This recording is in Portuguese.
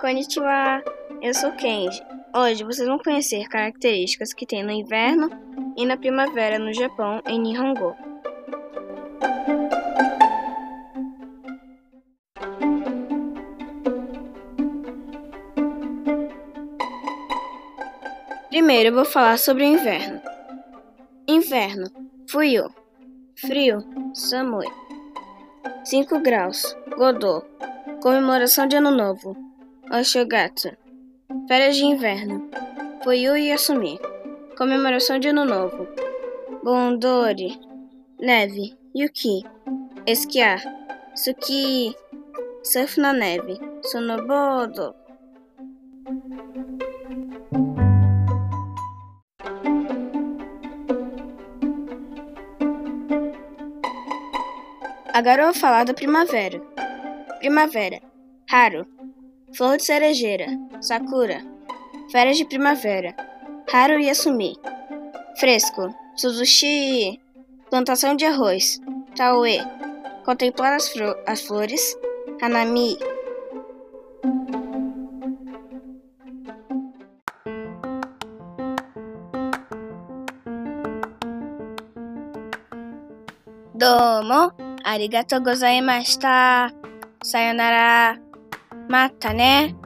Konnichiwa! Eu sou Kenji. Hoje vocês vão conhecer características que tem no inverno e na primavera no Japão em Nihongo. Primeiro eu vou falar sobre o inverno. Inverno, Fuyu. Frio, Samui. 5 graus, Godô. Comemoração de Ano Novo, Oshogatsu. Férias de inverno, Fuyu e Asumi. Comemoração de Ano Novo, Bondori. Neve, Yuki. Esquiar, Suki. Surf na neve, Sonobodo. Agora eu vou falar da primavera. Primavera. Haru. Flor de Cerejeira, Sakura, Férias de Primavera, Haru Yasumi, Fresco, Suzushi, Plantação de Arroz, Taue, Contemplar as, as Flores, Hanami. Domo, arigatou gozaimashita. Sayonara. まったね。